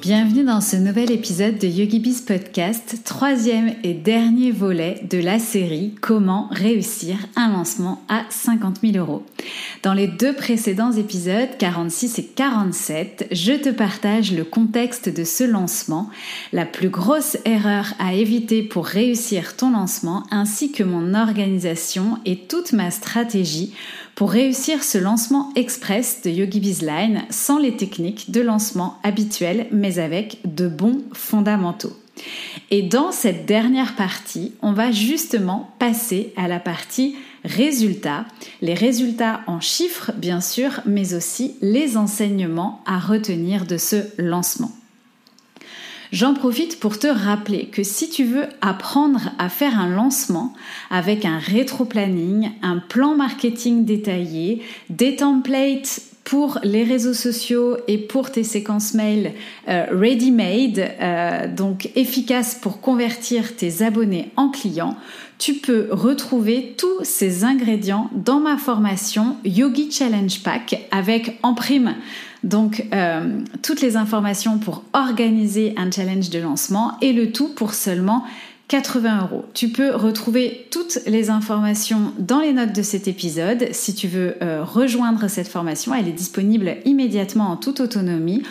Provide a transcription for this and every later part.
Bienvenue dans ce nouvel épisode de YogiBiz Podcast, troisième et dernier volet de la série Comment réussir un lancement à 50 000 euros. Dans les deux précédents épisodes, 46 et 47, je te partage le contexte de ce lancement, la plus grosse erreur à éviter pour réussir ton lancement, ainsi que mon organisation et toute ma stratégie pour réussir ce lancement express de Yogi Bizline sans les techniques de lancement habituelles mais avec de bons fondamentaux. Et dans cette dernière partie, on va justement passer à la partie résultats, les résultats en chiffres bien sûr, mais aussi les enseignements à retenir de ce lancement. J'en profite pour te rappeler que si tu veux apprendre à faire un lancement avec un rétro-planning, un plan marketing détaillé, des templates pour les réseaux sociaux et pour tes séquences mail euh, ready-made, euh, donc efficaces pour convertir tes abonnés en clients, tu peux retrouver tous ces ingrédients dans ma formation Yogi Challenge Pack avec en prime donc euh, toutes les informations pour organiser un challenge de lancement et le tout pour seulement 80 euros. Tu peux retrouver toutes les informations dans les notes de cet épisode. Si tu veux euh, rejoindre cette formation, elle est disponible immédiatement en toute autonomie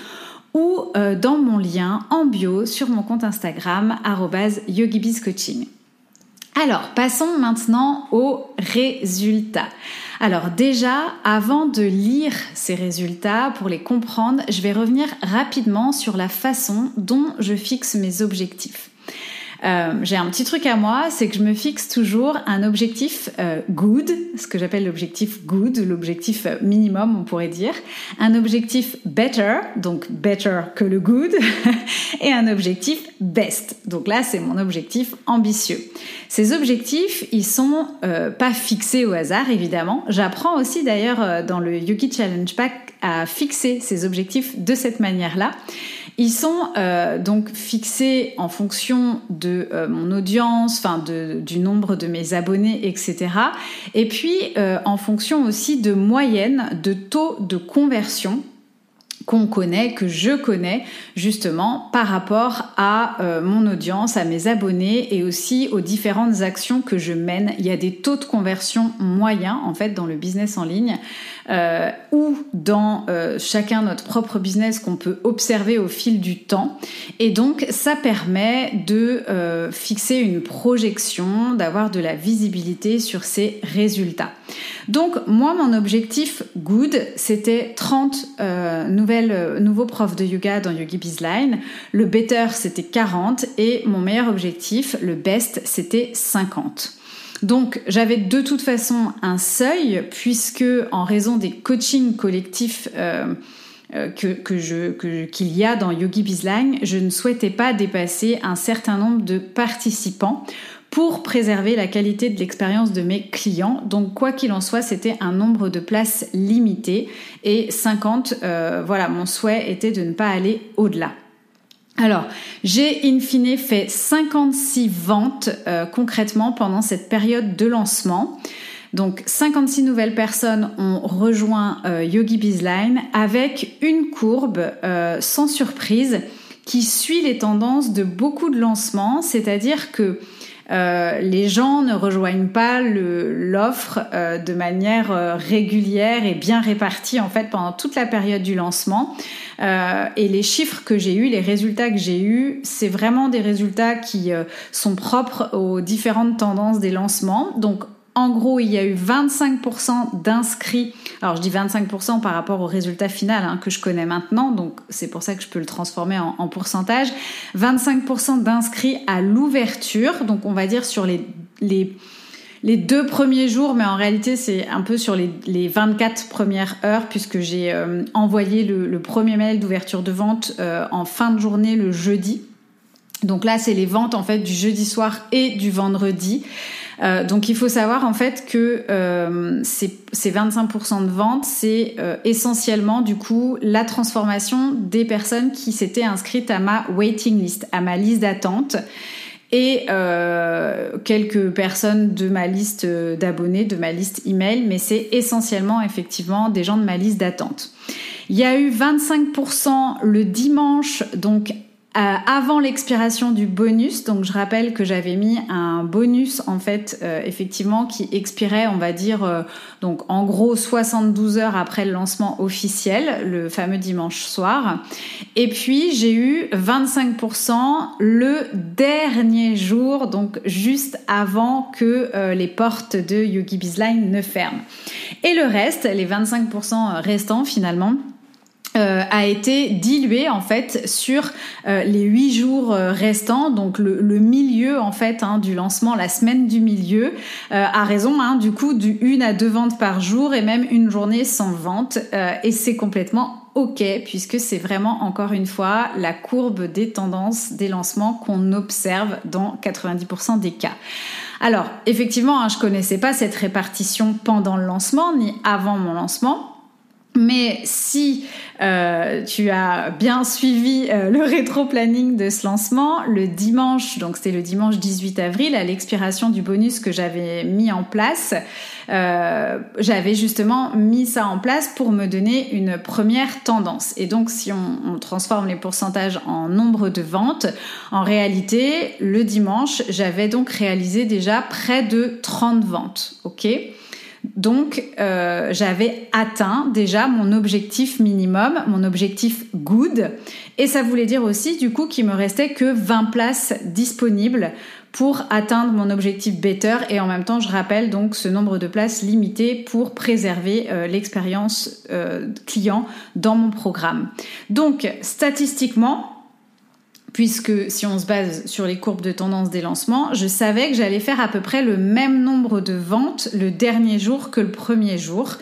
ou euh, dans mon lien en bio sur mon compte Instagram yogibizcoaching. Alors, passons maintenant aux résultats. Alors déjà, avant de lire ces résultats, pour les comprendre, je vais revenir rapidement sur la façon dont je fixe mes objectifs. Euh, j'ai un petit truc à moi, c'est que je me fixe toujours un objectif euh, good, ce que j'appelle l'objectif good, l'objectif euh, minimum, on pourrait dire, un objectif better, donc better que le good, et un objectif best. Donc là, c'est mon objectif ambitieux. Ces objectifs, ils sont pas fixés au hasard, évidemment. J'apprends aussi d'ailleurs dans le Yuki Challenge Pack à fixer ces objectifs de cette manière-là. Ils sont euh, donc fixés en fonction de euh, mon audience, enfin du nombre de mes abonnés, etc. Et puis euh, en fonction aussi de moyenne de taux de conversion qu'on connaît, que je connais justement par rapport à mon audience, à mes abonnés et aussi aux différentes actions que je mène. Il y a des taux de conversion moyens en fait dans le business en ligne euh, ou dans euh, chacun notre propre business qu'on peut observer au fil du temps. Et donc ça permet de euh, fixer une projection, d'avoir de la visibilité sur ces résultats. Donc moi mon objectif good c'était 30 nouvelles, nouveaux profs de yoga dans Yogi Bizline. Le better c'était 40 et mon meilleur objectif, le best, c'était 50. Donc j'avais de toute façon un seuil puisque en raison des coachings collectifs euh, euh, que, qu'il y a dans Yogi Bizline, je ne souhaitais pas dépasser un certain nombre de participants pour préserver la qualité de l'expérience de mes clients. Donc quoi qu'il en soit, c'était un nombre de places limité et 50, euh, voilà, mon souhait était de ne pas aller au-delà. Alors, j'ai in fine fait 56 ventes euh, concrètement pendant cette période de lancement. Donc 56 nouvelles personnes ont rejoint euh, Yogi Bizline avec une courbe euh, sans surprise qui suit les tendances de beaucoup de lancements, c'est-à-dire que euh, les gens ne rejoignent pas l'offre euh, de manière euh, régulière et bien répartie en fait pendant toute la période du lancement. et les chiffres que j'ai eus, les résultats que j'ai eus, c'est vraiment des résultats qui sont propres aux différentes tendances des lancements. Donc en gros, il y a eu 25% d'inscrits. Alors, je dis 25% par rapport au résultat final hein, que je connais maintenant, donc c'est pour ça que je peux le transformer en, pourcentage. 25% d'inscrits à l'ouverture, donc on va dire sur les, deux premiers jours, mais en réalité c'est un peu sur les, les 24 premières heures puisque j'ai euh, envoyé le, premier mail d'ouverture de vente euh, en fin de journée le jeudi. Donc là c'est les ventes en fait du jeudi soir et du vendredi. Euh, donc il faut savoir en fait que euh, ces, 25% de ventes, c'est essentiellement du coup la transformation des personnes qui s'étaient inscrites à ma waiting list, à ma liste d'attente et euh, quelques personnes de ma liste d'abonnés, de ma liste email, mais c'est essentiellement effectivement des gens de ma liste d'attente. Il y a eu 25% le dimanche, donc euh, avant l'expiration du bonus, donc je rappelle que j'avais mis un bonus en fait euh, effectivement qui expirait, on va dire euh, donc en gros 72 heures après le lancement officiel, le fameux dimanche soir. Et puis j'ai eu 25% le dernier jour, donc juste avant que les portes de Yogi Bizline ne ferment. Et le reste, les 25% restants finalement euh, a été dilué en fait sur euh, les huit jours euh, restants, donc le, milieu en fait hein, du lancement, la semaine du milieu, à raison hein, du coup du une à deux ventes par jour et même une journée sans vente et c'est complètement ok puisque c'est vraiment encore une fois la courbe des tendances des lancements qu'on observe dans 90% des cas. Alors effectivement, hein, je connaissais pas cette répartition pendant le lancement ni avant mon lancement. Mais si euh, tu as bien suivi euh, le rétro-planning de ce lancement, le dimanche, donc c'était le dimanche 18 avril, à l'expiration du bonus que j'avais mis en place, euh, j'avais justement mis ça en place pour me donner une première tendance. Et donc si on transforme les pourcentages en nombre de ventes, en réalité, le dimanche, j'avais donc réalisé déjà près de 30 ventes. ok? Donc, euh, j'avais atteint déjà mon objectif minimum, mon objectif good. Et ça voulait dire aussi, du coup, qu'il me restait que 20 places disponibles pour atteindre mon objectif better. Et en même temps, je rappelle donc ce nombre de places limité pour préserver euh, l'expérience euh, client dans mon programme. Donc, statistiquement, puisque si on se base sur les courbes de tendance des lancements, je savais que j'allais faire à peu près le même nombre de ventes le dernier jour que le premier jour.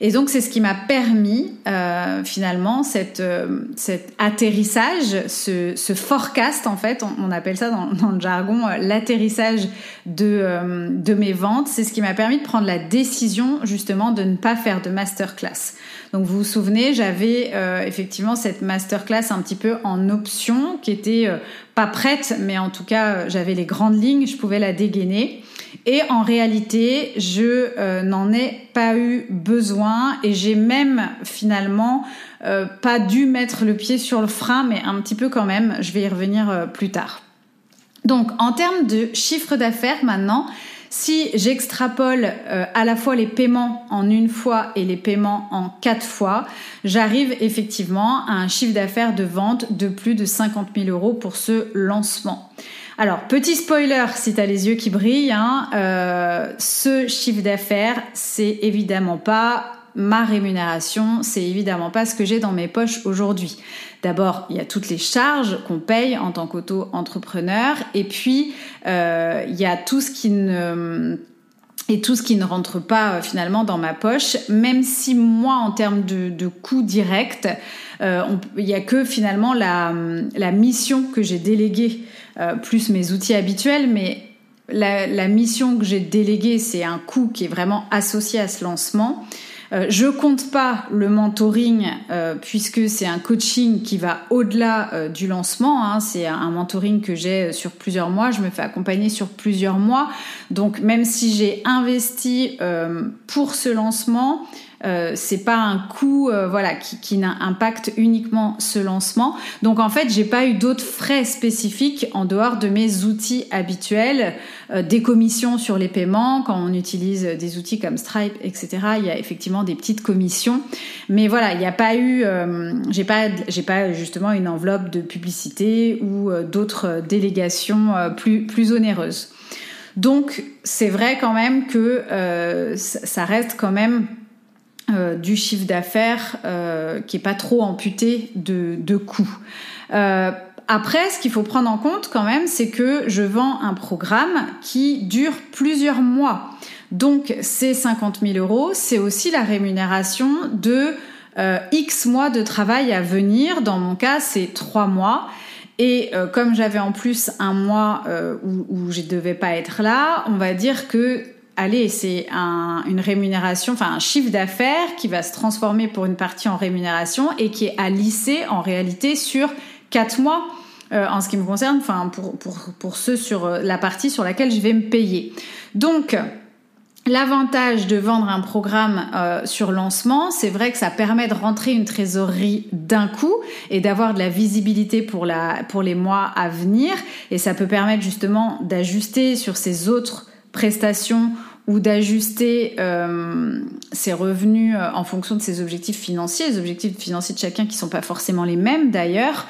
Et donc c'est ce qui m'a permis euh, finalement cette, euh, cet atterrissage, ce, ce, forecast en fait, on, appelle ça dans, dans le jargon euh, l'atterrissage de, euh, de mes ventes. C'est ce qui m'a permis de prendre la décision justement de ne pas faire de masterclass. Donc vous vous souvenez, j'avais effectivement cette masterclass un petit peu en option qui était pas prête, mais en tout cas j'avais les grandes lignes, je pouvais la dégainer. Et en réalité, je euh, n'en ai pas eu besoin et j'ai même finalement euh, pas dû mettre le pied sur le frein, mais un petit peu quand même. Je vais y revenir euh, plus tard. Donc en termes de chiffre d'affaires maintenant, si j'extrapole à la fois les paiements en une fois et les paiements en quatre fois, j'arrive effectivement à un chiffre d'affaires de vente de plus de 50 000 euros pour ce lancement. Alors, petit spoiler, si tu as les yeux qui brillent, hein, euh, ce chiffre d'affaires, c'est évidemment pas ma rémunération, c'est évidemment pas ce que j'ai dans mes poches aujourd'hui. D'abord, il y a toutes les charges qu'on paye en tant qu'auto-entrepreneur, et puis euh, il y a tout ce qui ne et tout ce qui ne rentre pas euh, finalement dans ma poche, même si moi en termes de, coûts directs, euh, il n'y a que finalement la, la mission que j'ai déléguée euh, plus mes outils habituels, mais la mission que j'ai déléguée, c'est un coût qui est vraiment associé à ce lancement. Euh, je compte pas le mentoring euh, puisque c'est un coaching qui va au-delà euh, du lancement. Hein. C'est un mentoring que j'ai sur plusieurs mois. Je me fais accompagner sur plusieurs mois. Donc même si j'ai investi pour ce lancement, euh, c'est pas un coût euh, voilà qui, qui impacte uniquement ce lancement. Donc en fait, j'ai pas eu d'autres frais spécifiques en dehors de mes outils habituels, euh, des commissions sur les paiements quand on utilise des outils comme Stripe, etc. Il y a effectivement des petites commissions, mais voilà, il n'y a pas eu, j'ai pas j'ai pas justement une enveloppe de publicité ou d'autres délégations plus plus onéreuses. Donc c'est vrai quand même que ça reste quand même euh, du chiffre d'affaires euh, qui est pas trop amputé de, de coûts. Euh, après, ce qu'il faut prendre en compte quand même, c'est que je vends un programme qui dure plusieurs mois. Donc ces 50 000 euros, c'est aussi la rémunération de X mois de travail à venir. Dans mon cas, c'est trois mois. Et comme j'avais en plus un mois où, où je ne devais pas être là, on va dire que, allez, c'est un, une rémunération, enfin un chiffre d'affaires qui va se transformer pour une partie en rémunération et qui est à lisser en réalité sur quatre mois. Euh, en ce qui me concerne, enfin pour, pour, pour ceux sur la partie sur laquelle je vais me payer. Donc, L'avantage de vendre un programme euh, sur lancement, c'est vrai que ça permet de rentrer une trésorerie d'un coup et d'avoir de la visibilité pour, pour les mois à venir. Et ça peut permettre justement d'ajuster sur ces autres prestations ou d'ajuster euh, ses revenus euh, en fonction de ses objectifs financiers, les objectifs financiers de chacun qui sont pas forcément les mêmes d'ailleurs.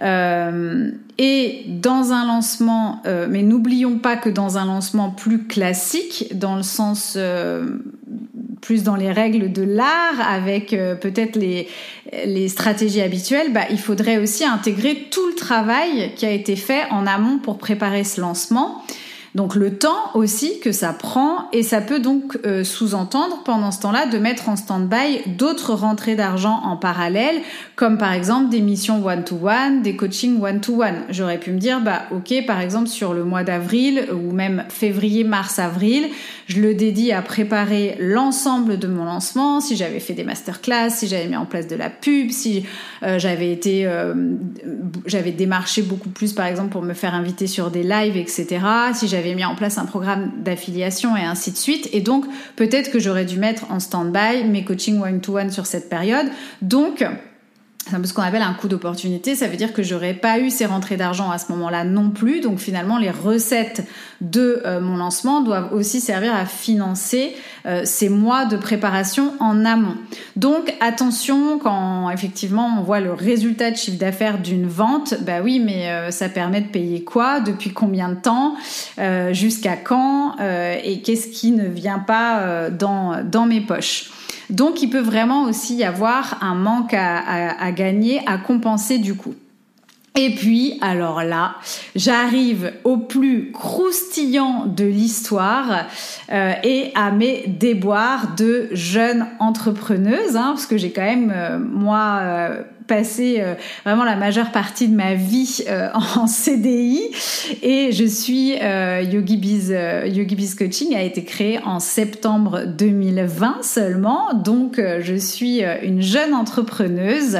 Euh, et dans un lancement, mais n'oublions pas que dans un lancement plus classique, dans le sens plus dans les règles de l'art, avec peut-être les, les stratégies habituelles, bah, il faudrait aussi intégrer tout le travail qui a été fait en amont pour préparer ce lancement. Donc le temps aussi que ça prend et ça peut donc euh, sous-entendre pendant ce temps-là de mettre en stand-by d'autres rentrées d'argent en parallèle, comme par exemple des missions one-to-one, des coachings one-to-one. J'aurais pu me dire, bah ok, par exemple sur le mois d'avril ou même février, mars, avril, je le dédie à préparer l'ensemble de mon lancement, si j'avais fait des masterclass, si j'avais mis en place de la pub, si euh, j'avais été, euh, j'avais démarché beaucoup plus par exemple pour me faire inviter sur des lives, etc. Si j'avais mis en place un programme d'affiliation et ainsi de suite. Et donc, peut-être que j'aurais dû mettre en stand-by mes coachings one-to-one sur cette période. Donc, c'est un peu ce qu'on appelle un coup d'opportunité. Ça veut dire que j'aurais pas eu ces rentrées d'argent à ce moment-là non plus. Donc finalement, les recettes de euh, mon lancement doivent aussi servir à financer euh, ces mois de préparation en amont. Donc attention quand effectivement on voit le résultat de chiffre d'affaires d'une vente. Bah oui, mais euh, ça permet de payer quoi, depuis combien de temps, jusqu'à quand, et qu'est-ce qui ne vient pas dans dans mes poches? Donc il peut vraiment aussi y avoir un manque à, gagner, à compenser du coup. Et puis, alors là, j'arrive au plus croustillant de l'histoire euh, et à mes déboires de jeune entrepreneuse, hein, parce que j'ai quand même, euh, moi, euh, passé vraiment la majeure partie de ma vie en CDI et je suis Yogi Biz, Yogi Biz Coaching a été créé en septembre 2020 seulement, donc je suis une jeune entrepreneuse.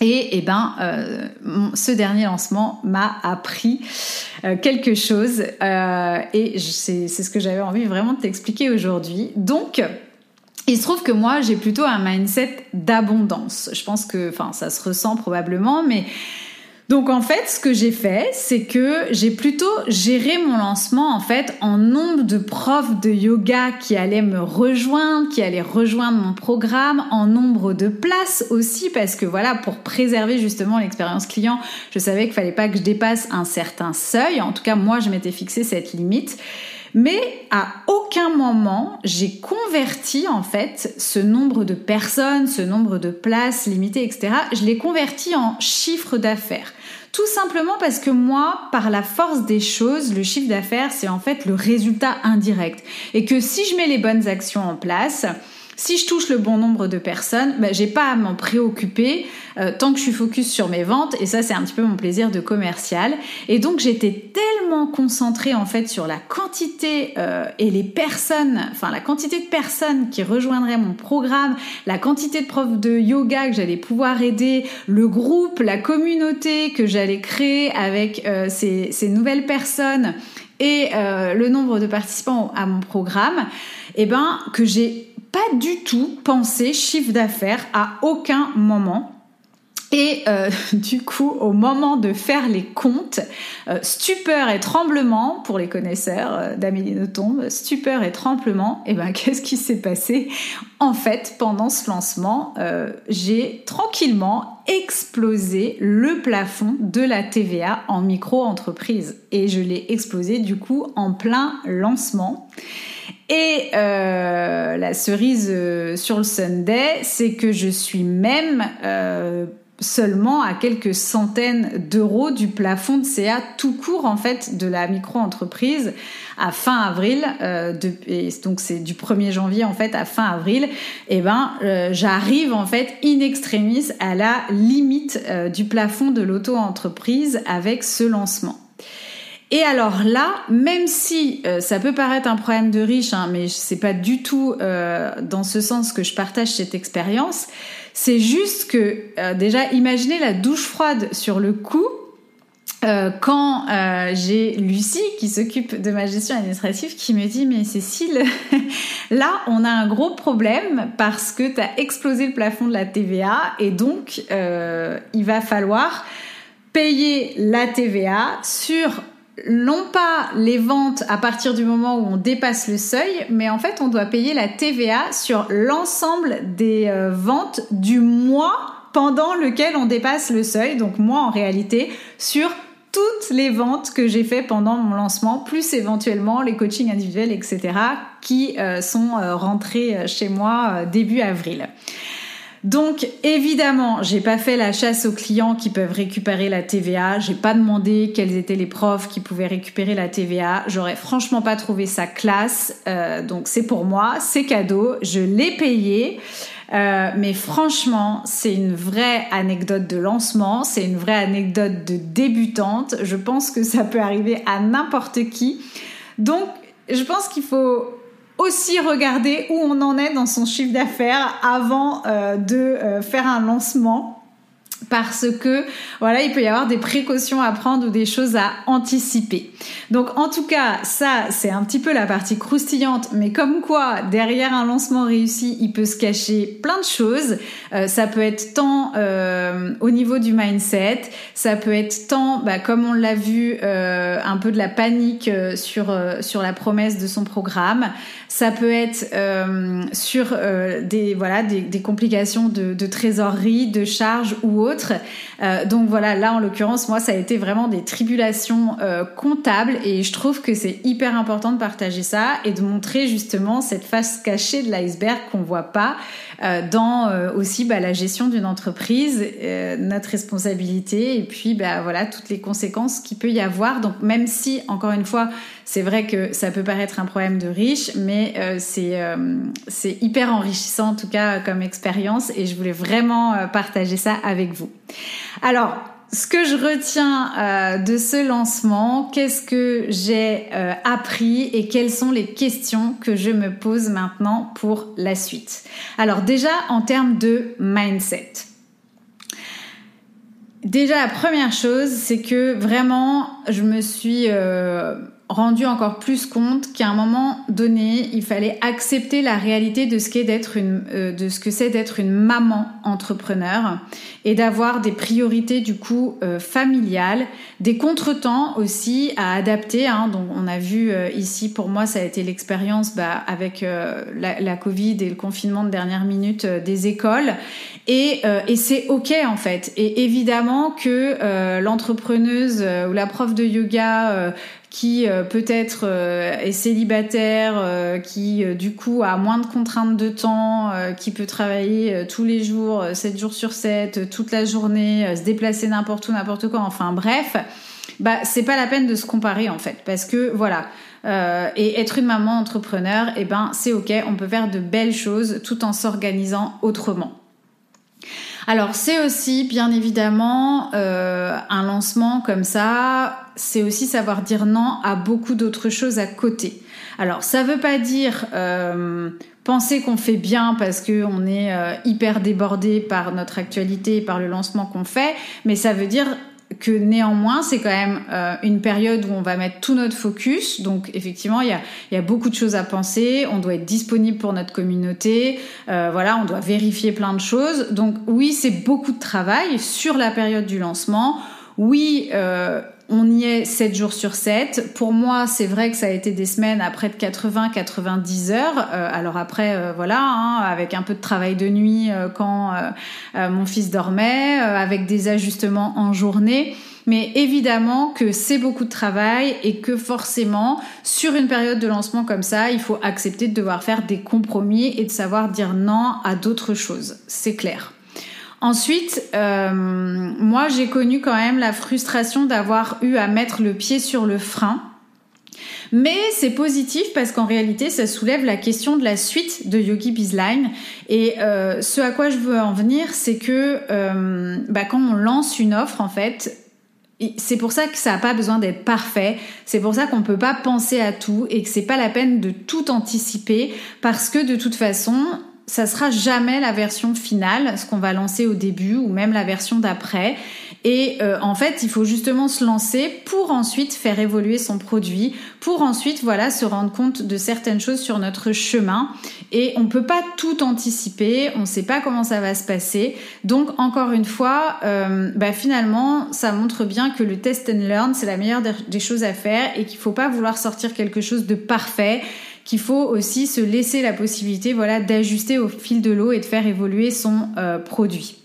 Et eh ben, euh, ce dernier lancement m'a appris euh, quelque chose euh, et c'est ce que j'avais envie vraiment de t'expliquer aujourd'hui. Donc, il se trouve que moi, j'ai plutôt un mindset d'abondance. Je pense que, enfin, ça se ressent probablement, mais donc en fait, ce que j'ai fait, c'est que j'ai plutôt géré mon lancement en fait en nombre de profs de yoga qui allaient me rejoindre, qui allaient rejoindre mon programme, en nombre de places aussi parce que voilà, pour préserver justement l'expérience client, je savais qu'il fallait pas que je dépasse un certain seuil. En tout cas, moi, je m'étais fixé cette limite. Mais à aucun moment j'ai converti en fait ce nombre de personnes, ce nombre de places limitées, etc. Je l'ai converti en chiffre d'affaires. Tout simplement parce que moi, par la force des choses, le chiffre d'affaires, c'est en fait le résultat indirect. Et que si je mets les bonnes actions en place, si je touche le bon nombre de personnes, ben, j'ai pas à m'en préoccuper euh, tant que je suis focus sur mes ventes. Et ça, c'est un petit peu mon plaisir de commercial. Et donc, j'étais tellement concentrée en fait sur la quantité euh, et les personnes, enfin la quantité de personnes qui rejoindraient mon programme, la quantité de profs de yoga que j'allais pouvoir aider, le groupe, la communauté que j'allais créer avec euh, ces, ces, nouvelles personnes et le nombre de participants à mon programme, eh ben que j'ai pas du tout pensé chiffre d'affaires à aucun moment. Et euh, du coup, au moment de faire les comptes, euh, stupeur et tremblement pour les connaisseurs euh, d'Amélie Nothomb, stupeur et tremblement, et eh ben qu'est-ce qui s'est passé? En fait, pendant ce lancement, j'ai tranquillement explosé le plafond de la TVA en micro-entreprise et je l'ai explosé du coup en plein lancement. Et euh, la cerise euh, sur le Sunday, c'est que je suis même euh, seulement à quelques centaines d'euros du plafond de CA tout court en fait de la micro-entreprise à fin avril euh, donc c'est du 1er janvier en fait à fin avril et eh ben euh, j'arrive en fait in extremis à la limite euh, du plafond de l'auto-entreprise avec ce lancement. Et alors là, même si ça peut paraître un problème de riche, hein, mais c'est pas du tout dans ce sens que je partage cette expérience, c'est juste que déjà, imaginez la douche froide sur le coup. Euh, quand euh, j'ai Lucie qui s'occupe de ma gestion administrative qui me dit mais Cécile là on a un gros problème parce que tu as explosé le plafond de la TVA et donc il va falloir payer la TVA sur non pas les ventes à partir du moment où on dépasse le seuil, mais en fait on doit payer la TVA sur l'ensemble des euh, ventes du mois pendant lequel on dépasse le seuil. Donc moi en réalité sur toutes les ventes que j'ai fait pendant mon lancement, plus éventuellement les coachings individuels, etc., qui euh, sont euh, rentrés chez moi début avril. Donc évidemment, j'ai pas fait la chasse aux clients qui peuvent récupérer la TVA. J'ai pas demandé quels étaient les profs qui pouvaient récupérer la TVA. J'aurais franchement pas trouvé ça classe. Euh, donc c'est pour moi, c'est cadeau. Je l'ai payé. Euh, mais franchement, c'est une vraie anecdote de lancement, c'est une vraie anecdote de débutante. Je pense que ça peut arriver à n'importe qui. Donc, je pense qu'il faut aussi regarder où on en est dans son chiffre d'affaires avant euh, de euh, faire un lancement parce que voilà, il peut y avoir des précautions à prendre ou des choses à anticiper. Donc en tout cas, ça c'est un petit peu la partie croustillante, mais comme quoi derrière un lancement réussi, il peut se cacher plein de choses. Euh, ça peut être tant euh, au niveau du mindset, ça peut être tant, bah, comme on l'a vu, euh, un peu de la panique sur sur la promesse de son programme. Ça peut être sur des voilà des, des complications de, trésorerie, de charges ou euh, donc voilà, là en l'occurrence, moi ça a été vraiment des tribulations euh, comptables et je trouve que c'est hyper important de partager ça et de montrer justement cette face cachée de l'iceberg qu'on voit pas euh, dans aussi bah, la gestion d'une entreprise, notre responsabilité et puis bah, voilà toutes les conséquences qu'il peut y avoir. Donc même si encore une fois c'est vrai que ça peut paraître un problème de riche, mais c'est c'est hyper enrichissant en tout cas comme expérience et je voulais vraiment partager ça avec vous. Alors, ce que je retiens euh, de ce lancement, qu'est-ce que j'ai euh, appris et quelles sont les questions que je me pose maintenant pour la suite? Alors déjà en termes de mindset. Déjà la première chose, c'est que vraiment je me suis euh, rendu encore plus compte qu'à un moment donné, il fallait accepter la réalité de ce qu'est d'être une, euh, de ce que c'est d'être une maman entrepreneur et d'avoir des priorités du coup euh, familiales, des contretemps aussi à adapter. Hein, donc on a vu euh, ici, pour moi, ça a été l'expérience bah, avec la, la, Covid et le confinement de dernière minute des écoles. Et, et c'est ok en fait. Et évidemment que l'entrepreneuse ou la prof de yoga qui euh, peut-être euh, est célibataire, euh, qui du coup a moins de contraintes de temps, qui peut travailler tous les jours, 7 jours sur 7, toute la journée, se déplacer n'importe où, n'importe quoi, enfin bref, bah c'est pas la peine de se comparer en fait, parce que voilà. et être une maman entrepreneur, eh ben c'est ok, on peut faire de belles choses tout en s'organisant autrement. Alors c'est aussi bien évidemment un lancement comme ça c'est aussi savoir dire non à beaucoup d'autres choses à côté. Alors, ça veut pas dire euh, penser qu'on fait bien parce qu'on est euh, hyper débordé par notre actualité et par le lancement qu'on fait, mais ça veut dire que néanmoins, c'est quand même euh, une période où on va mettre tout notre focus. Donc effectivement, il y a, y a, beaucoup de choses à penser. On doit être disponible pour notre communauté. voilà, on doit vérifier plein de choses. Donc oui, c'est beaucoup de travail sur la période du lancement. Oui, on y est 7 jours sur 7. Pour moi, c'est vrai que ça a été des semaines à près de 80-90 heures. Euh, alors après, euh, voilà, hein, avec un peu de travail de nuit euh, quand mon fils dormait, avec des ajustements en journée. Mais évidemment que c'est beaucoup de travail et que forcément, sur une période de lancement comme ça, il faut accepter de devoir faire des compromis et de savoir dire non à d'autres choses. C'est clair. Ensuite, euh, moi j'ai connu quand même la frustration d'avoir eu à mettre le pied sur le frein. Mais c'est positif parce qu'en réalité, ça soulève la question de la suite de Yogi Bizline. Et euh, ce à quoi je veux en venir, c'est que euh, bah, quand on lance une offre, en fait, c'est pour ça que ça n'a pas besoin d'être parfait. C'est pour ça qu'on ne peut pas penser à tout et que c'est pas la peine de tout anticiper parce que de toute façon, ça sera jamais la version finale, ce qu'on va lancer au début ou même la version d'après. Et euh, en fait, il faut justement se lancer pour ensuite faire évoluer son produit, pour ensuite voilà se rendre compte de certaines choses sur notre chemin. Et on peut pas tout anticiper, on ne sait pas comment ça va se passer. Donc encore une fois, euh, bah, finalement, ça montre bien que le test and learn c'est la meilleure des choses à faire et qu'il faut pas vouloir sortir quelque chose de parfait qu'il faut aussi se laisser la possibilité voilà, d'ajuster au fil de l'eau et de faire évoluer son euh, produit.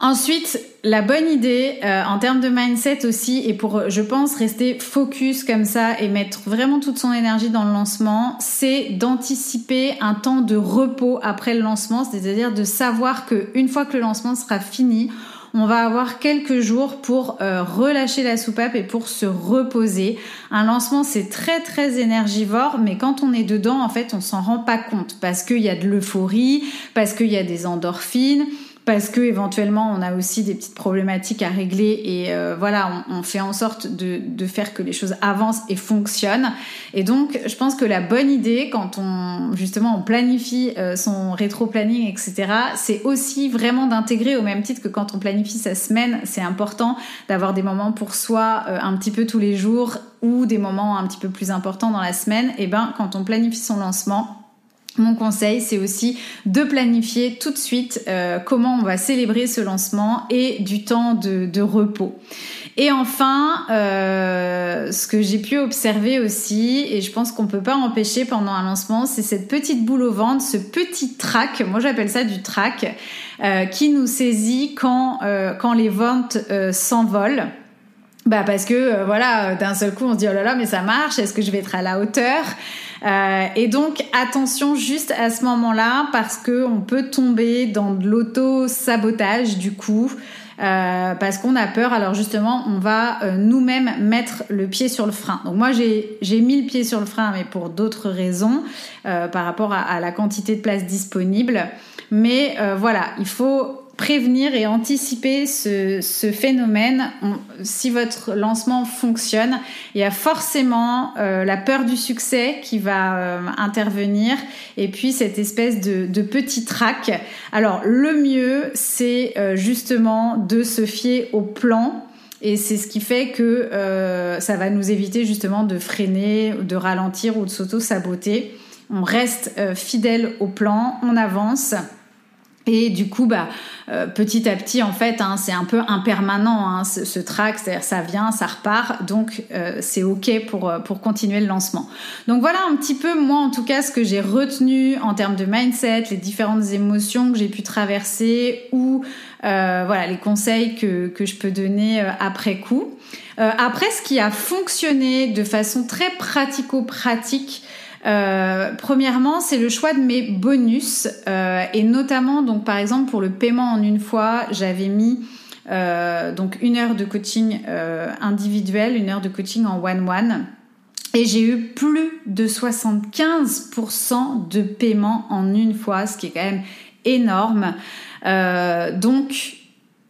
Ensuite, la bonne idée euh, en termes de mindset aussi, et pour, je pense, rester focus comme ça et mettre vraiment toute son énergie dans le lancement, c'est d'anticiper un temps de repos après le lancement, c'est-à-dire de savoir qu'une fois que le lancement sera fini, on va avoir quelques jours pour euh, relâcher la soupape et pour se reposer. Un lancement, c'est très très énergivore, mais quand on est dedans, en fait, on s'en rend pas compte parce qu'il y a de l'euphorie, parce qu'il y a des endorphines parce que éventuellement on a aussi des petites problématiques à régler et euh, voilà on, fait en sorte de, de, faire que les choses avancent et fonctionnent. Et donc je pense que la bonne idée quand on justement on planifie euh, son rétro planning etc c'est aussi vraiment d'intégrer au même titre que quand on planifie sa semaine c'est important d'avoir des moments pour soi euh, un petit peu tous les jours ou des moments un petit peu plus importants dans la semaine. Et ben quand on planifie son lancement mon conseil, c'est aussi de planifier tout de suite euh, comment on va célébrer ce lancement et du temps de, repos. Et enfin, euh, ce que j'ai pu observer aussi, et je pense qu'on peut pas empêcher pendant un lancement, c'est cette petite boule au ventre, ce petit trac, moi j'appelle ça du trac, euh, qui nous saisit quand, quand les ventes s'envolent. Bah parce que voilà, d'un seul coup on se dit oh là là mais ça marche, est-ce que je vais être à la hauteur? Euh, et donc attention juste à ce moment-là parce que on peut tomber dans de l'auto-sabotage du coup. Euh, parce qu'on a peur. Alors justement, on va euh, nous-mêmes mettre le pied sur le frein. Donc moi, j'ai mis le pied sur le frein, mais pour d'autres raisons, par rapport à, à, la quantité de place disponible. Mais voilà, il faut prévenir et anticiper ce, ce phénomène. si votre lancement fonctionne, il y a forcément euh, la peur du succès qui va euh, intervenir et puis cette espèce de, de petit trac. Alors le mieux, c'est euh, justement de se fier au plan. Et c'est ce qui fait que ça va nous éviter justement de freiner, de ralentir ou de s'auto-saboter. On reste fidèle au plan, on avance. Et du coup, bah, euh, petit à petit, en fait, hein, c'est un peu impermanent hein, ce, ce, track, c'est-à-dire ça vient, ça repart, donc euh, c'est ok pour euh, pour continuer le lancement. Donc voilà un petit peu moi en tout cas ce que j'ai retenu en termes de mindset, les différentes émotions que j'ai pu traverser ou voilà les conseils que que je peux donner après coup. après, ce qui a fonctionné de façon très pratico-pratique euh, premièrement, c'est le choix de mes bonus euh, et notamment donc par exemple pour le paiement en une fois, j'avais mis euh, donc une heure de coaching individuel, une heure de coaching en one one. Et j'ai eu plus de 75% de paiement en une fois, ce qui est quand même énorme. donc,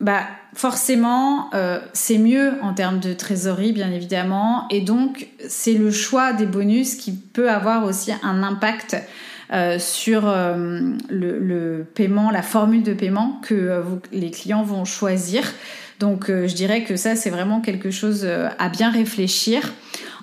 bah, forcément, euh, c'est mieux en termes de trésorerie, bien évidemment. Et donc, c'est le choix des bonus qui peut avoir aussi un impact euh, sur euh, le, paiement, la formule de paiement que les clients vont choisir. Donc, je dirais que ça, c'est vraiment quelque chose à bien réfléchir.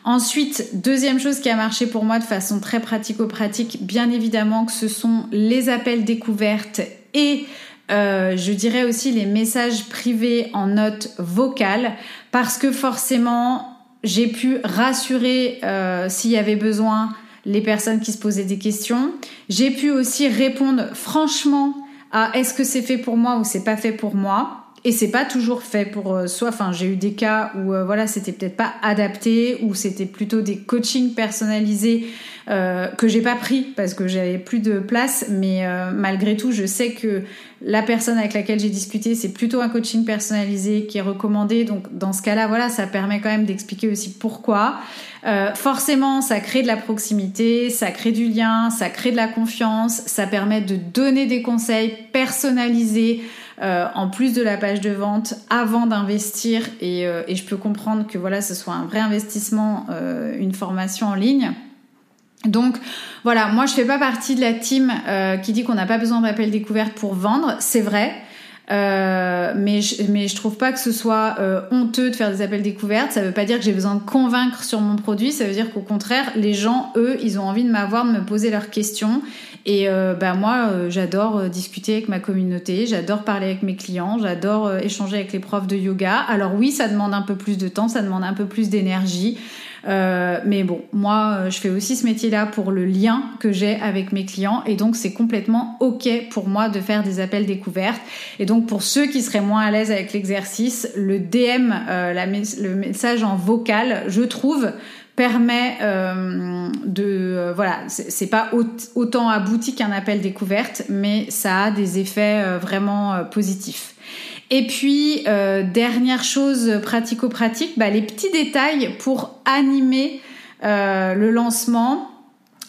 Ensuite, deuxième chose qui a marché pour moi de façon très pratico-pratique, bien évidemment que ce sont les appels découvertes et euh, je dirais aussi les messages privés en note vocale parce que forcément j'ai pu rassurer euh, s'il y avait besoin les personnes qui se posaient des questions. J'ai pu aussi répondre franchement à est-ce que c'est fait pour moi ou c'est pas fait pour moi? Et c'est pas toujours fait pour euh, soi. Enfin, j'ai eu des cas où voilà, c'était peut-être pas adapté, ou c'était plutôt des coachings personnalisés que j'ai pas pris parce que j'avais plus de place, mais malgré tout, je sais que la personne avec laquelle j'ai discuté, c'est plutôt un coaching personnalisé qui est recommandé. Donc dans ce cas-là, voilà, ça permet quand même d'expliquer aussi pourquoi. Euh, forcément, ça crée de la proximité, ça crée du lien, ça crée de la confiance, ça permet de donner des conseils personnalisés. Euh, en plus de la page de vente avant d'investir et, euh, et, je peux comprendre que voilà ce soit un vrai investissement une formation en ligne donc voilà, moi je fais pas partie de la team euh, qui dit qu'on n'a pas besoin d'appel découverte pour vendre, c'est vrai. Euh, mais, je, mais je trouve pas que ce soit euh, honteux de faire des appels découvertes. Ça veut pas dire que j'ai besoin de convaincre sur mon produit. Ça veut dire qu'au contraire, les gens, eux, ils ont envie de m'avoir, de me poser leurs questions. Et euh, bah moi, j'adore discuter avec ma communauté, j'adore parler avec mes clients, j'adore échanger avec les profs de yoga. Alors oui, ça demande un peu plus de temps, ça demande un peu plus d'énergie. Euh, mais bon, moi, je fais aussi ce métier-là pour le lien que j'ai avec mes clients et donc c'est complètement ok pour moi de faire des appels découvertes. Et donc pour ceux qui seraient moins à l'aise avec l'exercice, le DM, euh, le message en vocal, je trouve permet euh, de euh, voilà c'est pas autant abouti qu'un appel découverte mais ça a des effets euh, vraiment euh, positifs et puis, euh, dernière chose pratico-pratique, bah, les petits détails pour animer euh, le lancement,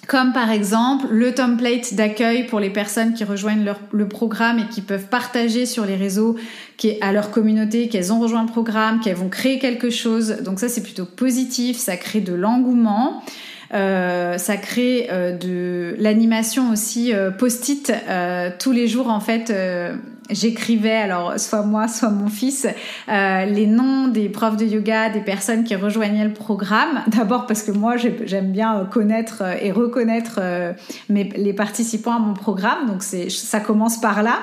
comme par exemple le template d'accueil pour les personnes qui rejoignent leur, le programme et qui peuvent partager sur les réseaux qui, à leur communauté qu'elles ont rejoint le programme, qu'elles vont créer quelque chose. Donc ça, c'est plutôt positif, ça crée de l'engouement. Euh, ça crée euh, de l'animation aussi euh, post-it euh, tous les jours en fait euh, j'écrivais alors soit moi soit mon fils les noms des profs de yoga des personnes qui rejoignaient le programme. D'abord parce que moi j'aime bien connaître et reconnaître mes, les participants à mon programme. Donc c'est ça commence par là.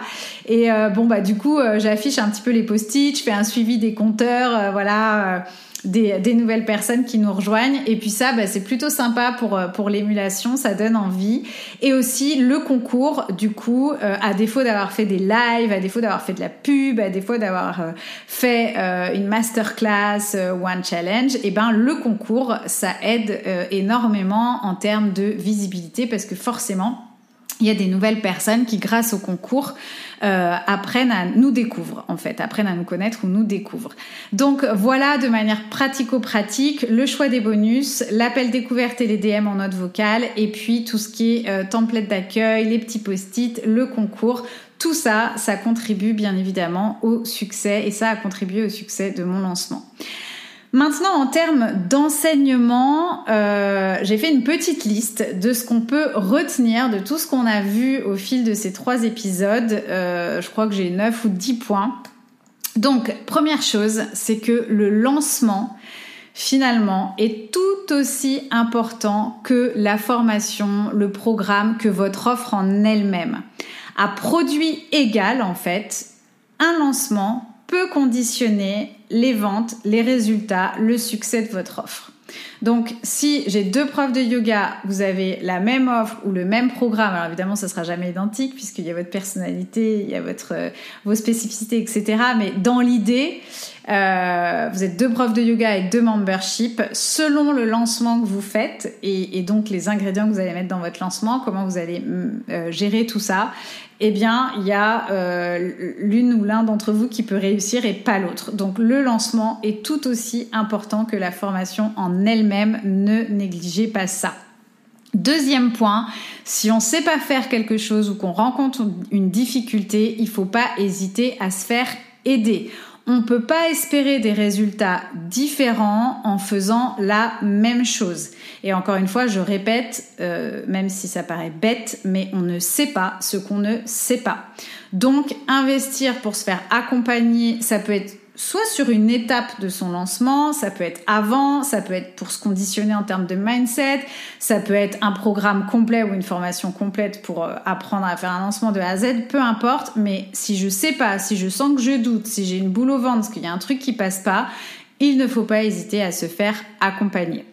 Et bon bah du coup j'affiche un petit peu les post-it je fais un suivi des compteurs voilà des, des, nouvelles personnes qui nous rejoignent. Et puis ça, bah, c'est plutôt sympa pour, euh, pour l'émulation, ça donne envie. Et aussi le concours, du coup, euh, à défaut d'avoir fait des lives, à défaut d'avoir fait de la pub, à défaut d'avoir euh, fait euh, une masterclass ou un challenge, et eh ben le concours, ça aide énormément en termes de visibilité parce que forcément, il y a des nouvelles personnes qui, grâce au concours, euh, apprennent à nous découvrir, en fait, apprennent à nous connaître ou nous découvrent. Donc voilà, de manière pratico-pratique, le choix des bonus, l'appel découverte et les DM en note vocale, et puis tout ce qui est euh, template d'accueil, les petits post-it, le concours. Tout ça, ça contribue bien évidemment au succès et ça a contribué au succès de mon lancement. Maintenant, en termes d'enseignement, euh, j'ai fait une petite liste de ce qu'on peut retenir de tout ce qu'on a vu au fil de ces trois épisodes. Euh, je crois que j'ai 9 ou 10 points. Donc, première chose, c'est que le lancement, finalement, est tout aussi important que la formation, le programme, que votre offre en elle-même. À produit égal, en fait, un lancement peut conditionner les ventes, les résultats, le succès de votre offre. Donc, si j'ai deux profs de yoga, vous avez la même offre ou le même programme, alors évidemment, ça sera jamais identique puisqu'il y a votre personnalité, il y a votre, euh, vos spécificités, etc. Mais dans l'idée, euh, vous êtes deux profs de yoga avec deux memberships. Selon le lancement que vous faites et, et, donc les ingrédients que vous allez mettre dans votre lancement, comment vous allez mm, euh, gérer tout ça, eh bien, il y a euh, l'une ou l'un d'entre vous qui peut réussir et pas l'autre. Donc, le lancement est tout aussi important que la formation en elle-même. Ne négligez pas ça. Deuxième point, si on ne sait pas faire quelque chose ou qu'on rencontre une difficulté, il ne faut pas hésiter à se faire aider on ne peut pas espérer des résultats différents en faisant la même chose. Et encore une fois, je répète, euh, même si ça paraît bête, mais on ne sait pas ce qu'on ne sait pas. Donc, investir pour se faire accompagner, ça peut être soit sur une étape de son lancement, ça peut être avant, ça peut être pour se conditionner en termes de mindset, ça peut être un programme complet ou une formation complète pour euh, apprendre à faire un lancement de A à Z, peu importe, mais si je sais pas, si je sens que je doute, si j'ai une boule au ventre, parce qu'il y a un truc qui passe pas, il ne faut pas hésiter à se faire accompagner.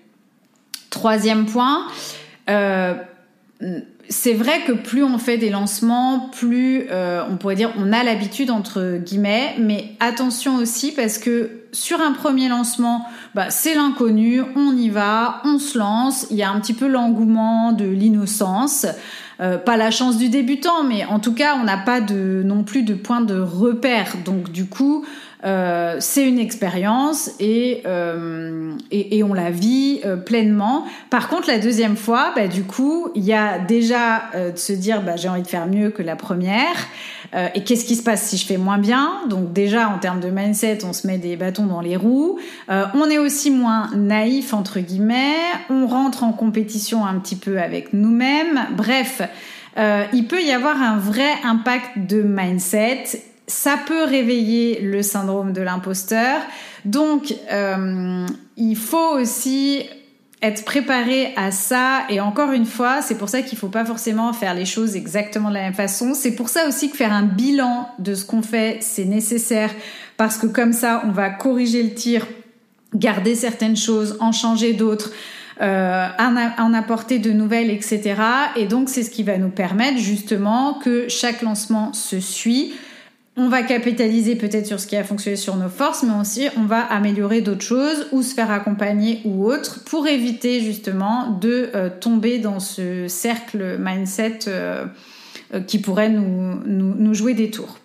Troisième point, euh, c'est vrai que plus on fait des lancements, plus euh, on pourrait dire on a l'habitude entre guillemets, mais attention aussi parce que sur un premier lancement, bah, c'est l'inconnu, on y va, on se lance, il y a un petit peu l'engouement de l'innocence. Euh, pas la chance du débutant, mais en tout cas, on n'a pas de, non plus de point de repère. Donc, du coup, euh, c'est une expérience et, euh, et, et, on la vit euh, pleinement. Par contre, la deuxième fois, bah, du coup, il y a déjà euh, de se dire bah, j'ai envie de faire mieux que la première. Euh, et qu'est-ce qui se passe si je fais moins bien? Donc déjà, en termes de mindset, on se met des bâtons dans les roues. on est aussi moins naïf, entre guillemets. On rentre en compétition un petit peu avec nous-mêmes. Bref. il peut y avoir un vrai impact de mindset ça peut réveiller le syndrome de l'imposteur. Donc, euh, il faut aussi être préparé à ça. Et encore une fois, c'est pour ça qu'il faut pas forcément faire les choses exactement de la même façon. C'est pour ça aussi que faire un bilan de ce qu'on fait, c'est nécessaire parce que comme ça, on va corriger le tir, garder certaines choses, en changer d'autres. Euh, en, apporter de nouvelles, etc. Et donc c'est ce qui va nous permettre justement que chaque lancement se suit, on va capitaliser peut-être sur ce qui a fonctionné sur nos forces, mais aussi on va améliorer d'autres choses ou se faire accompagner ou autre pour éviter justement de euh, tomber dans ce cercle mindset euh, euh, qui pourrait nous jouer des tours.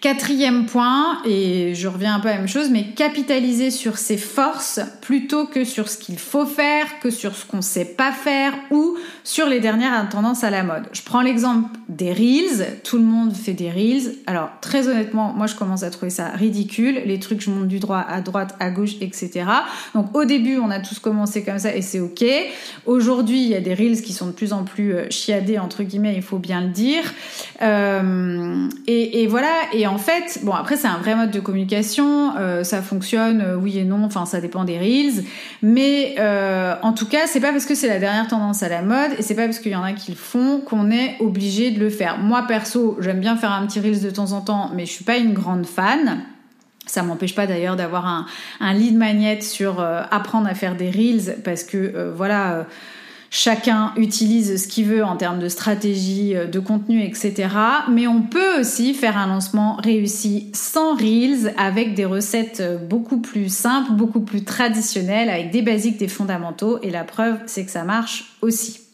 Quatrième point, et je reviens un peu à la même chose, mais capitaliser sur ses forces plutôt que sur ce qu'il faut faire, que sur ce qu'on sait pas faire ou sur les dernières tendances à la mode. Je prends l'exemple des reels. Tout le monde fait des reels. Alors, très honnêtement, moi, je commence à trouver ça ridicule. Les trucs, je monte du droit à droite, à gauche, etc. Donc, au début, on a tous commencé comme ça et c'est ok. Aujourd'hui, il y a des reels qui sont de plus en plus euh, chiadés, entre guillemets, il faut bien le dire. Euh, et voilà. Et en fait, bon après c'est un vrai mode de communication, euh, ça fonctionne euh, oui et non, enfin ça dépend des reels, mais euh, en tout cas c'est pas parce que c'est la dernière tendance à la mode et c'est pas parce qu'il y en a qui le font qu'on est obligé de le faire. Moi perso j'aime bien faire un petit reels de temps en temps, mais je suis pas une grande fan. Ça m'empêche pas d'ailleurs d'avoir un, un lead magnet sur apprendre à faire des reels parce que voilà chacun utilise ce qu'il veut en termes de stratégie, euh, de contenu, etc. Mais on peut aussi faire un lancement réussi sans Reels avec des recettes euh, beaucoup plus simples, beaucoup plus traditionnelles, avec des basiques, des fondamentaux. Et la preuve, c'est que ça marche aussi.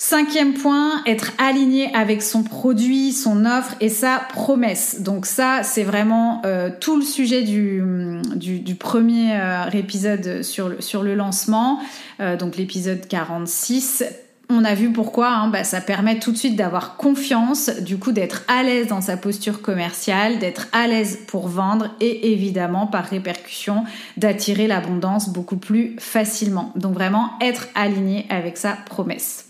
Cinquième point, être aligné avec son produit, son offre et sa promesse. Donc ça, c'est vraiment euh, tout le sujet du, premier euh, épisode sur le, sur le lancement, euh, donc l'épisode 46. On a vu pourquoi, hein, bah, ça permet tout de suite d'avoir confiance, du coup d'être à l'aise dans sa posture commerciale, d'être à l'aise pour vendre et évidemment par répercussion d'attirer l'abondance beaucoup plus facilement. Donc vraiment être aligné avec sa promesse.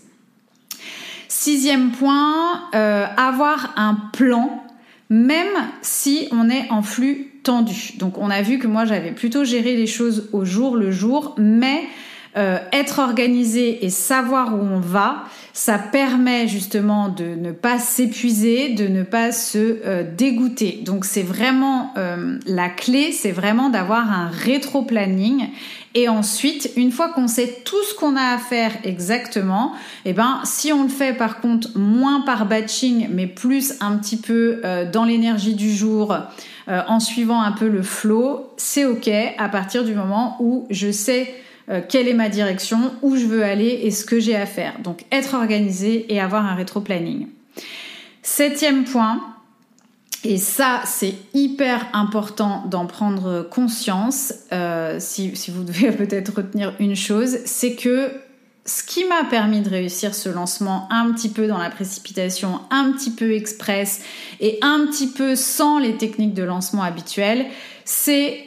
Sixième point, euh, avoir un plan, même si on est en flux tendu. Donc on a vu que moi j'avais plutôt géré les choses au jour le jour, mais euh, être organisé et savoir où on va, ça permet justement de ne pas s'épuiser, de ne pas se euh, dégoûter. Donc c'est vraiment la clé, c'est vraiment d'avoir un rétro-planning et ensuite, une fois qu'on sait tout ce qu'on a à faire exactement, eh ben, si on le fait par contre moins par batching, mais plus un petit peu euh, dans l'énergie du jour, euh, en suivant un peu le flow, c'est ok à partir du moment où je sais euh, quelle est ma direction, où je veux aller et ce que j'ai à faire. Donc être organisé et avoir un rétro-planning. Septième point, et ça, c'est hyper important d'en prendre conscience. Euh, si, si, vous devez peut-être retenir une chose, c'est que ce qui m'a permis de réussir ce lancement un petit peu dans la précipitation, un petit peu express et un petit peu sans les techniques de lancement habituelles, c'est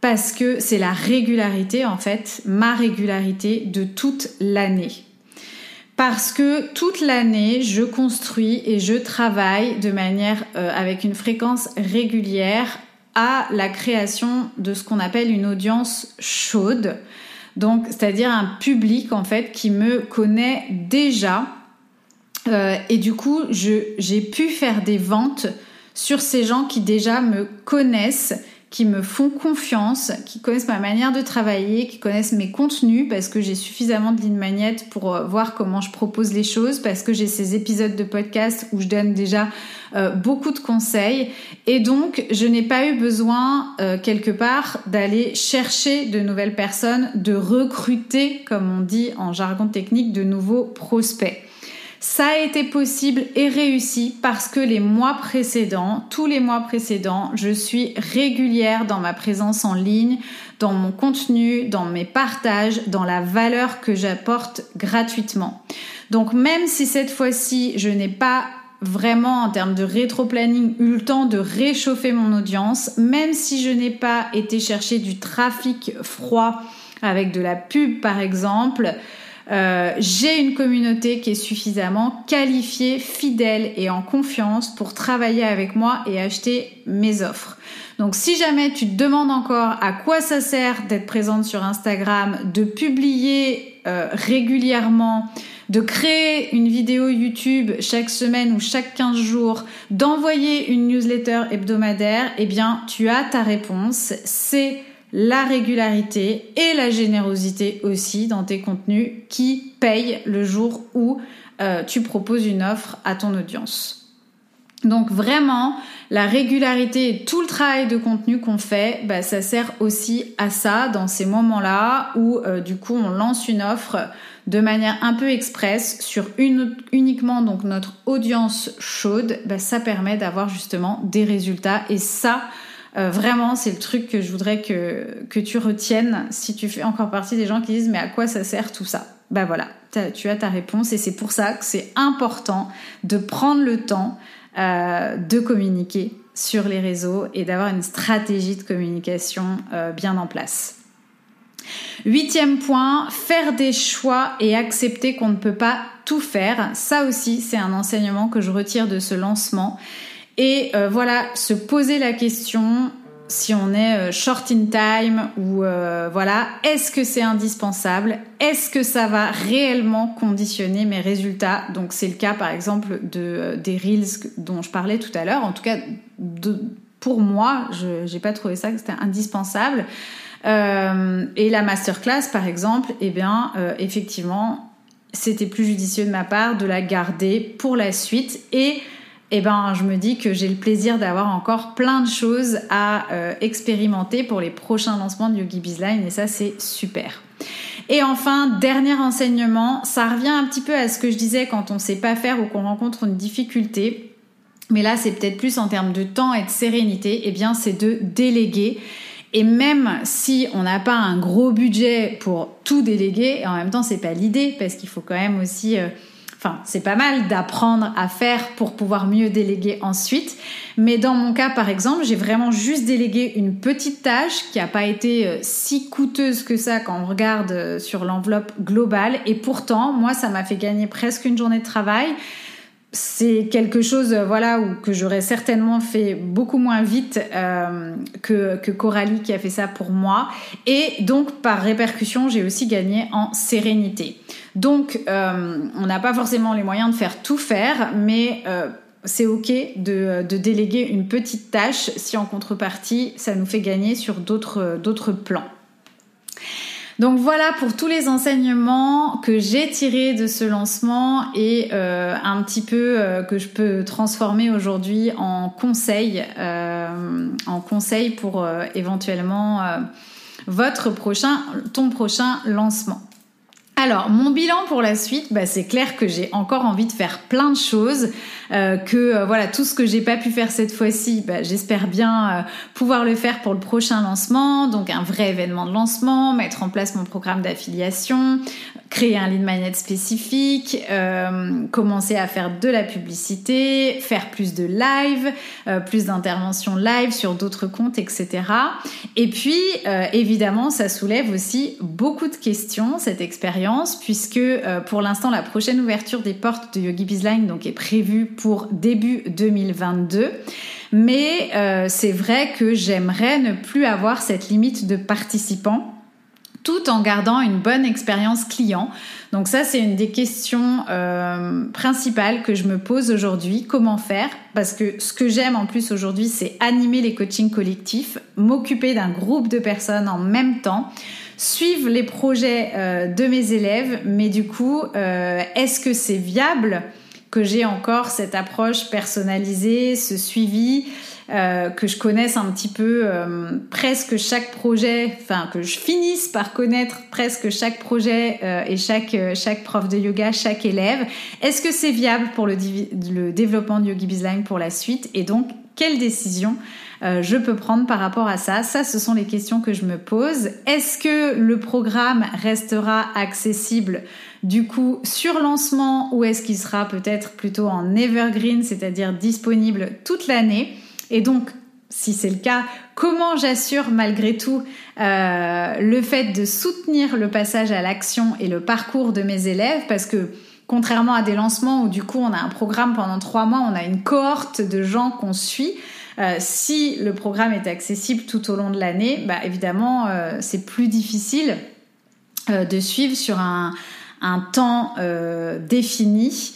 parce que c'est la régularité en fait, ma régularité de toute l'année parce que toute l'année, je construis et je travaille de manière euh, avec une fréquence régulière à la création de ce qu'on appelle une audience chaude. Donc, c'est-à-dire un public en fait qui me connaît déjà. Euh, et du coup, j'ai pu faire des ventes sur ces gens qui déjà me connaissent, qui me font confiance, qui connaissent ma manière de travailler, qui connaissent mes contenus parce que j'ai suffisamment de lignes magnettes pour euh, voir comment je propose les choses, parce que j'ai ces épisodes de podcast où je donne déjà euh, beaucoup de conseils et donc je n'ai pas eu besoin euh, quelque part d'aller chercher de nouvelles personnes, de recruter, comme on dit en jargon technique, de nouveaux prospects. Ça a été possible et réussi parce que les mois précédents, tous les mois précédents, je suis régulière dans ma présence en ligne, dans mon contenu, dans mes partages, dans la valeur que j'apporte gratuitement. Donc même si cette fois-ci, je n'ai pas vraiment en termes de rétro-planning eu le temps de réchauffer mon audience, même si je n'ai pas été chercher du trafic froid avec de la pub par exemple, euh, j'ai une communauté qui est suffisamment qualifiée, fidèle et en confiance pour travailler avec moi et acheter mes offres. Donc si jamais tu te demandes encore à quoi ça sert d'être présente sur Instagram, de publier euh, régulièrement, de créer une vidéo YouTube chaque semaine ou chaque 15 jours, d'envoyer une newsletter hebdomadaire, eh bien tu as ta réponse. C'est la régularité et la générosité aussi dans tes contenus qui payent le jour où euh, tu proposes une offre à ton audience. Donc vraiment, la régularité et tout le travail de contenu qu'on fait, bah, ça sert aussi à ça dans ces moments-là où euh, du coup on lance une offre de manière un peu express sur uniquement donc notre audience chaude, bah, ça permet d'avoir justement des résultats et ça, euh, vraiment, c'est le truc que je voudrais que, tu retiennes si tu fais encore partie des gens qui disent mais à quoi ça sert tout ça? Ben voilà, tu as ta réponse et c'est pour ça que c'est important de prendre le temps euh, de communiquer sur les réseaux et d'avoir une stratégie de communication euh, bien en place. Huitième point, faire des choix et accepter qu'on ne peut pas tout faire. Ça aussi, c'est un enseignement que je retire de ce lancement. Et euh, voilà, se poser la question si on est euh, short in time ou euh, voilà, est-ce que c'est indispensable? Est-ce que ça va réellement conditionner mes résultats? Donc c'est le cas par exemple de, des reels dont je parlais tout à l'heure. En tout cas, pour moi, je n'ai pas trouvé ça que c'était indispensable. et la masterclass par exemple, eh bien effectivement, c'était plus judicieux de ma part de la garder pour la suite et eh ben, je me dis que j'ai le plaisir d'avoir encore plein de choses à euh, expérimenter pour les prochains lancements de Yogi Bizline et ça, c'est super. Et enfin, dernier enseignement, ça revient un petit peu à ce que je disais quand on sait pas faire ou qu'on rencontre une difficulté. Mais là, c'est peut-être plus en termes de temps et de sérénité. Eh bien, c'est de déléguer. Et même si on n'a pas un gros budget pour tout déléguer, en même temps, c'est pas l'idée parce qu'il faut quand même aussi euh, Enfin, c'est pas mal d'apprendre à faire pour pouvoir mieux déléguer ensuite. Mais dans mon cas, par exemple, j'ai vraiment juste délégué une petite tâche qui n'a pas été euh, si coûteuse que ça quand on regarde euh, sur l'enveloppe globale. Et pourtant, moi, ça m'a fait gagner presque une journée de travail c'est quelque chose euh, voilà où, que j'aurais certainement fait beaucoup moins vite euh, que, Coralie qui a fait ça pour moi. Et donc par répercussion j'ai aussi gagné en sérénité. Donc euh, on n'a pas forcément les moyens de faire tout faire mais c'est ok de, de, déléguer une petite tâche si en contrepartie ça nous fait gagner sur d'autres plans donc voilà pour tous les enseignements que j'ai tirés de ce lancement et euh, un petit peu euh, que je peux transformer aujourd'hui en conseil, euh, en conseil pour éventuellement votre prochain, ton prochain lancement. Alors, mon bilan pour la suite, bah, c'est clair que j'ai encore envie de faire plein de choses, euh, que euh, voilà tout ce que j'ai pas pu faire cette fois-ci, bah, j'espère bien euh, pouvoir le faire pour le prochain lancement, donc un vrai événement de lancement, mettre en place mon programme d'affiliation, créer un lead magnet spécifique, commencer à faire de la publicité, faire plus de live, plus d'interventions live sur d'autres comptes, etc. Et puis, évidemment, ça soulève aussi beaucoup de questions cette expérience puisque pour l'instant la prochaine ouverture des portes de Yogi Bizline donc est prévue pour début 2022. Mais euh, c'est vrai que j'aimerais ne plus avoir cette limite de participants tout en gardant une bonne expérience client. Donc ça, c'est une des questions euh, principales que je me pose aujourd'hui. Comment faire? Parce que ce que j'aime en plus aujourd'hui, c'est animer les coachings collectifs, m'occuper d'un groupe de personnes en même temps suivre les projets euh, de mes élèves, mais du coup, est-ce que c'est viable? Que j'ai encore cette approche personnalisée, ce suivi euh, que je connaisse un petit peu euh, presque chaque projet, enfin que je finisse par connaître presque chaque projet euh, et chaque chaque prof de yoga, chaque élève. Est-ce que c'est viable pour le, développement de Yogi Bizline pour la suite? Et donc, quelle décision je peux prendre par rapport à ça Ça, ce sont les questions que je me pose. Est-ce que le programme restera accessible du coup sur lancement ou est-ce qu'il sera peut-être plutôt en evergreen, c'est-à-dire disponible toute l'année? Et donc, si c'est le cas, comment j'assure malgré tout euh, le fait de soutenir le passage à l'action et le parcours de mes élèves? Parce que contrairement à des lancements où du coup on a un programme pendant trois mois, on a une cohorte de gens qu'on suit. Euh, si le programme est accessible tout au long de l'année, bah, évidemment euh, c'est plus difficile de suivre sur un, temps défini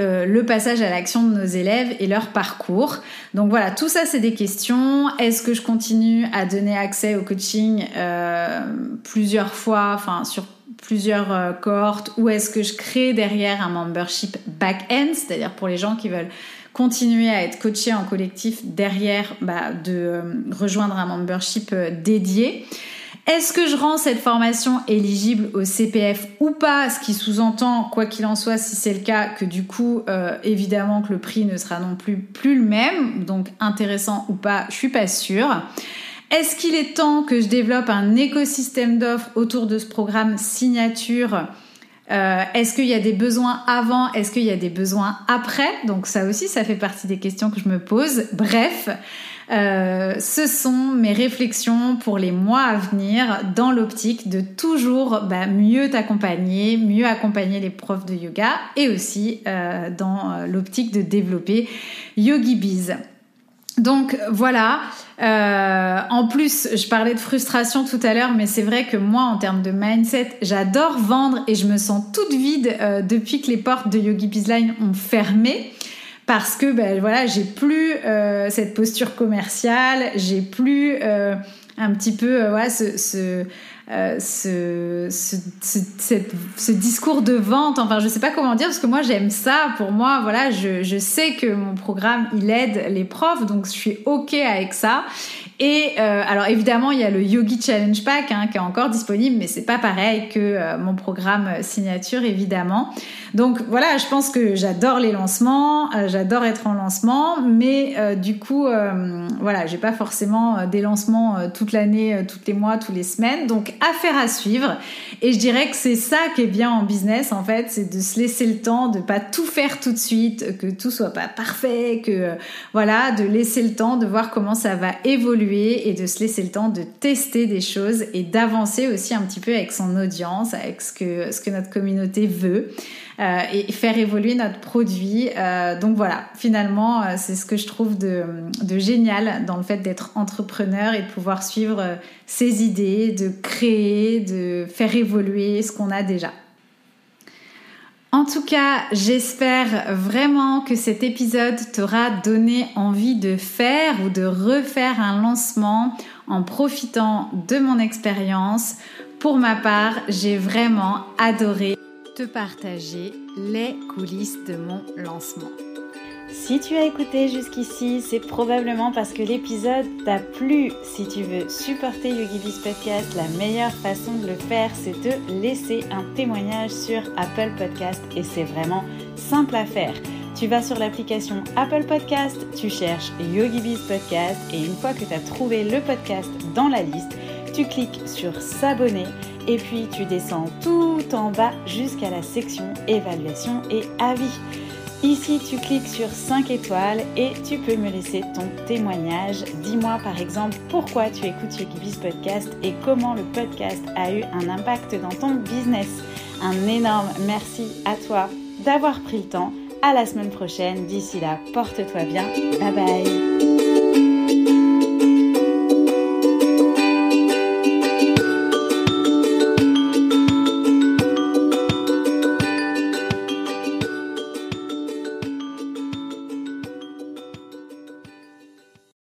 euh, le passage à l'action de nos élèves et leur parcours. Donc voilà, tout ça c'est des questions. Est-ce que je continue à donner accès au coaching euh, plusieurs fois, enfin sur plusieurs euh, cohortes, ou est-ce que je crée derrière un membership back-end, c'est-à-dire pour les gens qui veulent continuer à être coachés en collectif derrière, bah, de rejoindre un membership dédié. Est-ce que je rends cette formation éligible au CPF ou pas? Ce qui sous-entend, quoi qu'il en soit, si c'est le cas, que du coup, euh, évidemment que le prix ne sera non plus plus le même. Donc intéressant ou pas, je suis pas sûre. Est-ce qu'il est temps que je développe un écosystème d'offres autour de ce programme signature euh, Est-ce qu'il y a des besoins avant Est-ce qu'il y a des besoins après? Donc ça aussi, ça fait partie des questions que je me pose. Bref, euh, ce sont mes réflexions pour les mois à venir dans l'optique de toujours bah, mieux t'accompagner, mieux accompagner les profs de yoga et aussi euh, dans l'optique de développer Yogi Biz. Donc voilà. en plus, je parlais de frustration tout à l'heure, mais c'est vrai que moi, en termes de mindset, j'adore vendre et je me sens toute vide depuis que les portes de Yogi Bizline ont fermé parce que ben voilà j'ai plus euh, cette posture commerciale j'ai plus euh, un petit peu euh, ce, ce, ce, discours de vente enfin je sais pas comment dire parce que moi j'aime ça. Pour moi voilà je, je sais que mon programme il aide les profs donc je suis ok avec ça et euh, alors évidemment, il y a le Yogi Challenge Pack hein, qui est encore disponible, mais c'est pas pareil que euh, mon programme euh, signature évidemment. Donc voilà, je pense que j'adore les lancements, j'adore être en lancement, mais du coup, voilà, j'ai pas forcément des lancements toute l'année, tous les mois, tous les semaines. Donc affaire à suivre. Et je dirais que c'est ça qui est bien en business en fait, c'est de se laisser le temps, de pas tout faire tout de suite, que tout soit pas parfait, que voilà, de laisser le temps, de voir comment ça va évoluer et de se laisser le temps de tester des choses et d'avancer aussi un petit peu avec son audience, avec ce que, ce que notre communauté veut euh, et faire évoluer notre produit. Euh, donc voilà, finalement, euh, c'est ce que je trouve de, de, génial dans le fait d'être entrepreneur et de pouvoir suivre ses idées, de créer, de faire évoluer ce qu'on a déjà. En tout cas, j'espère vraiment que cet épisode t'aura donné envie de faire ou de refaire un lancement en profitant de mon expérience. Pour ma part, j'ai vraiment adoré partager les coulisses de mon lancement. Si tu as écouté jusqu'ici, c'est probablement parce que l'épisode t'a plu. Si tu veux supporter YogiBiz Podcast, la meilleure façon de le faire, c'est de laisser un témoignage sur Apple Podcast et c'est vraiment simple à faire. Tu vas sur l'application Apple Podcast, tu cherches YogiBiz Podcast et une fois que tu as trouvé le podcast dans la liste, tu cliques sur s'abonner et puis tu descends tout en bas jusqu'à la section évaluation et avis. Ici, tu cliques sur 5 étoiles et tu peux me laisser ton témoignage. Dis-moi par exemple pourquoi tu écoutes YogiBiz Podcast et comment le podcast a eu un impact dans ton business. Un énorme merci à toi d'avoir pris le temps. À la semaine prochaine. D'ici là, porte-toi bien. Bye bye.